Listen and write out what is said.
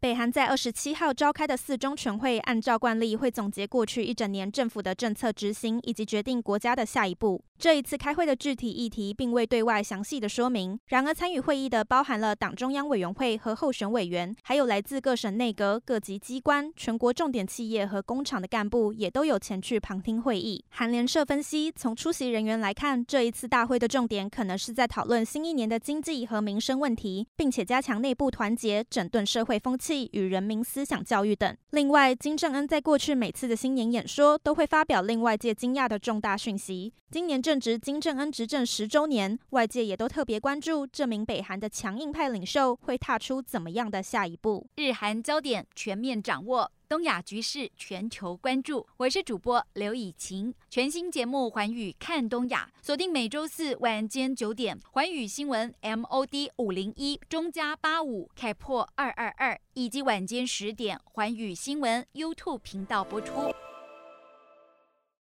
北韩在二十七号召开的四中全会，按照惯例会总结过去一整年政府的政策执行，以及决定国家的下一步。这一次开会的具体议题并未对外详细的说明。然而，参与会议的包含了党中央委员会和候选委员，还有来自各省内阁、各级机关、全国重点企业和工厂的干部，也都有前去旁听会议。韩联社分析，从出席人员来看，这一次大会的重点可能是在讨论新一年的经济和民生问题，并且加强内部团结、整顿社会风气。与人民思想教育等。另外，金正恩在过去每次的新年演说都会发表令外界惊讶的重大讯息。今年正值金正恩执政十周年，外界也都特别关注这名北韩的强硬派领袖会踏出怎么样的下一步。日韩焦点全面掌握。东亚局势全球关注，我是主播刘以晴。全新节目《环宇看东亚》，锁定每周四晚间九点，环宇新闻 MOD 五零一中加八五开破二二，以及晚间十点，环宇新闻 YouTube 频道播出。